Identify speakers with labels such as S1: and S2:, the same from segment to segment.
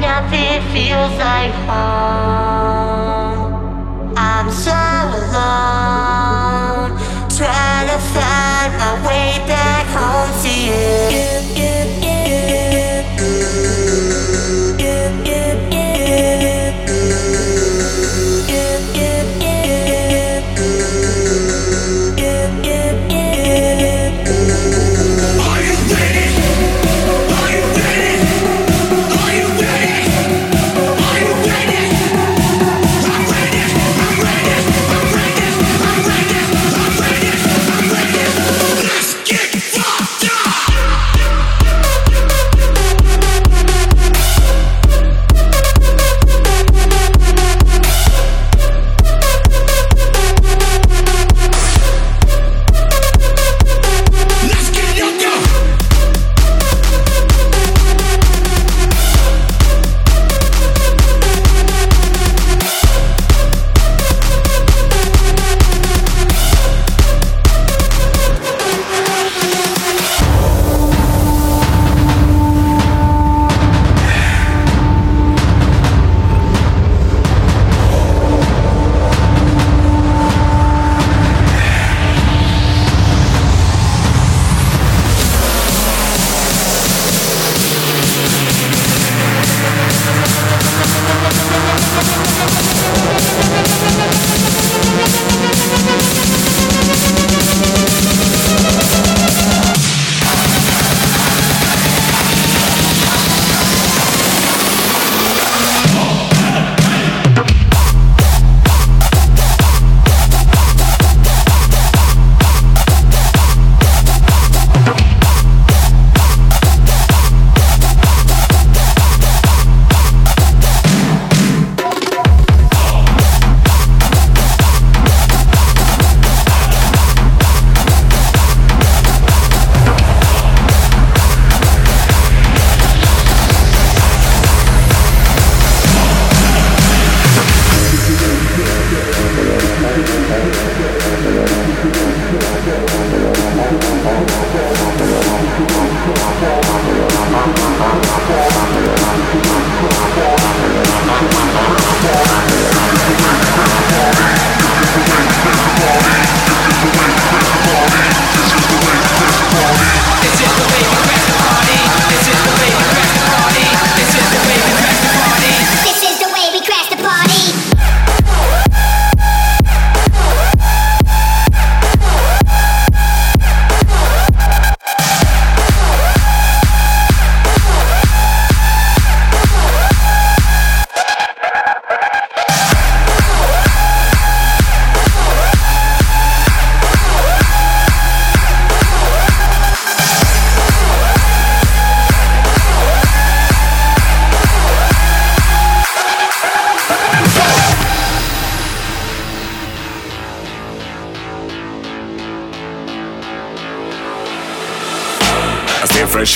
S1: Nothing feels like home.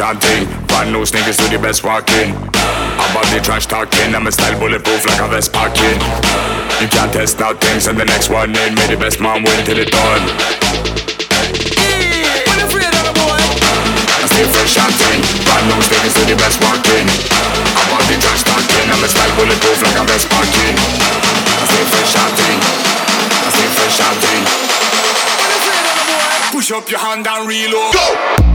S2: Chanting. Brand new sneakers to the best walking. About the trash talking, I'm a style bulletproof like a vest parking. You can't test nothing, send the next one in. May the best man win till it done. I stay fresh chanting. Brand new sneakers to the best walking. About the trash talking, I'm a style bulletproof like a vest parking. I stay fresh chanting. I stay fresh chanting. Push up your hand and reload. Go!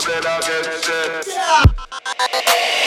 S3: sure that get set. Yeah.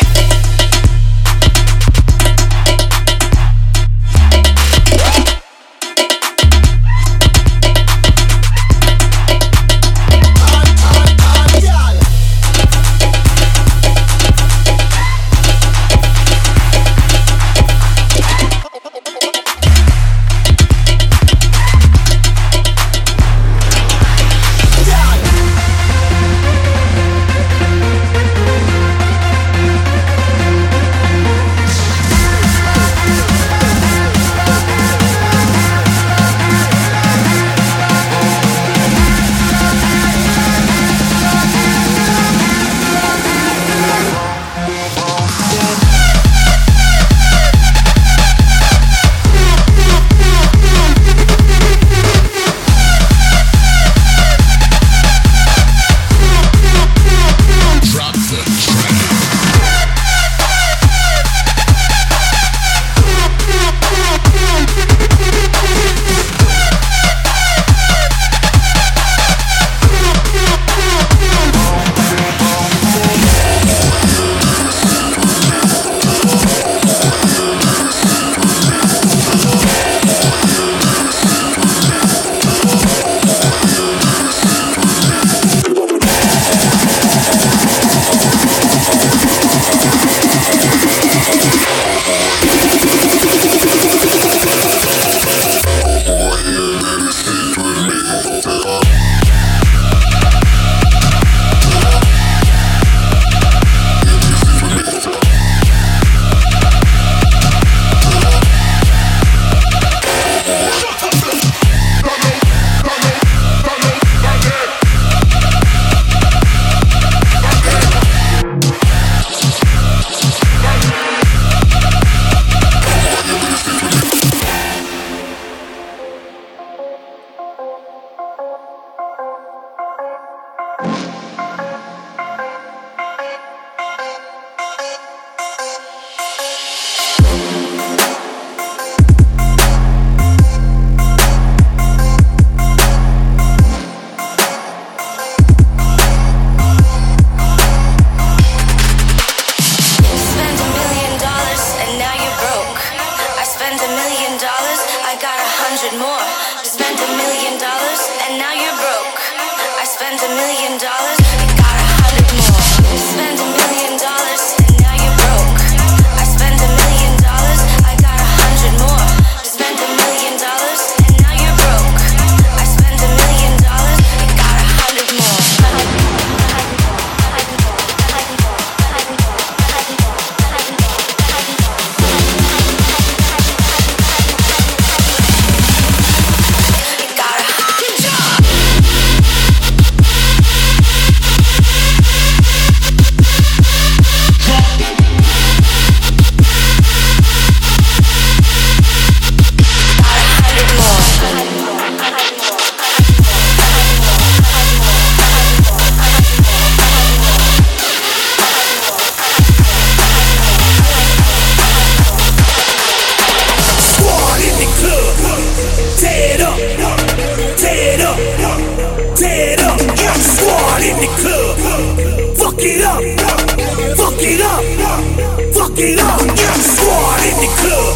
S3: Get up, get up, squad in the club.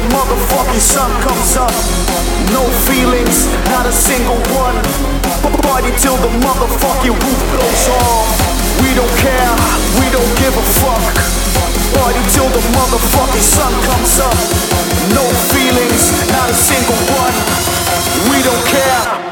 S3: the motherfucking sun comes up. No feelings, not a single one. Party till the motherfucking roof blows off. We don't care, we don't give a fuck. Party till the motherfucking sun comes up. No feelings, not a single one. We don't care.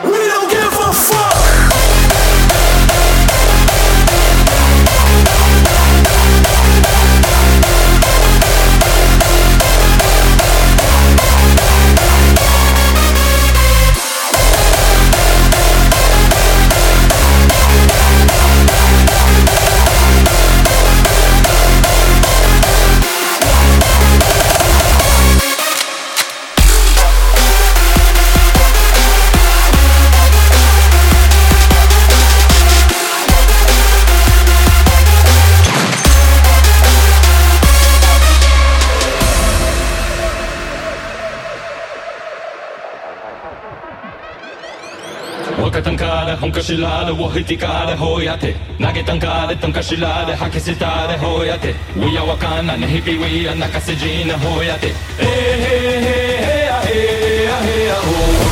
S3: Tankashilaare, wahitikaare hoyate. Nagetankaare, Hey, hey, hey, hey, ho.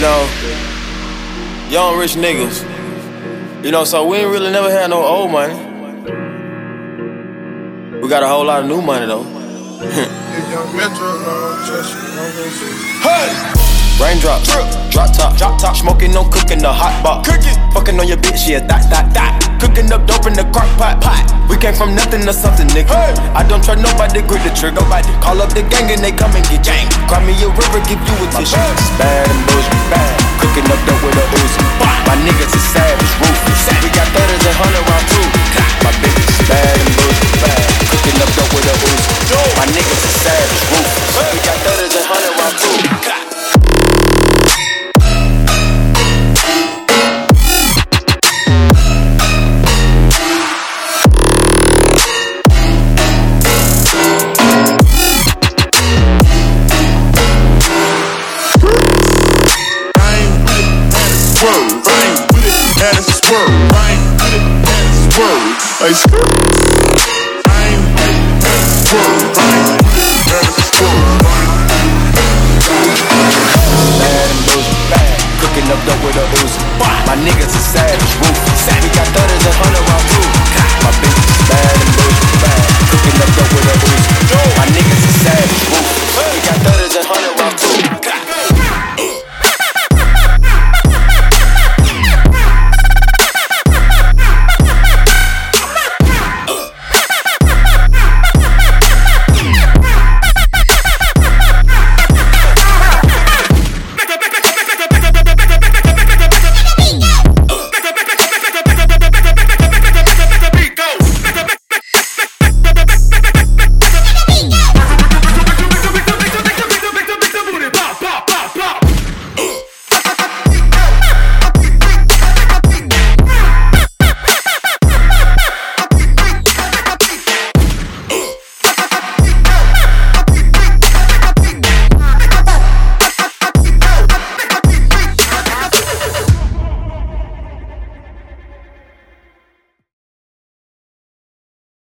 S4: You know, young rich niggas. You know, so we ain't really never had no old money. We got a whole lot of new money though. hey! Raindrop, drop top, drop top, smoking on cooking the hot box. Cooking, fucking on your bitch, yeah, that, that, that. Cooking up dope in the crock pot, pot. We came from nothing to something, nigga. Hey. I don't trust nobody, grip the trigger. Nobody call up the gang and they come and get gang. Cry me a river, give you a tissue. Bad and bullshit, bad. Cooking up dope with a Uzi. My niggas is savage, ruthless.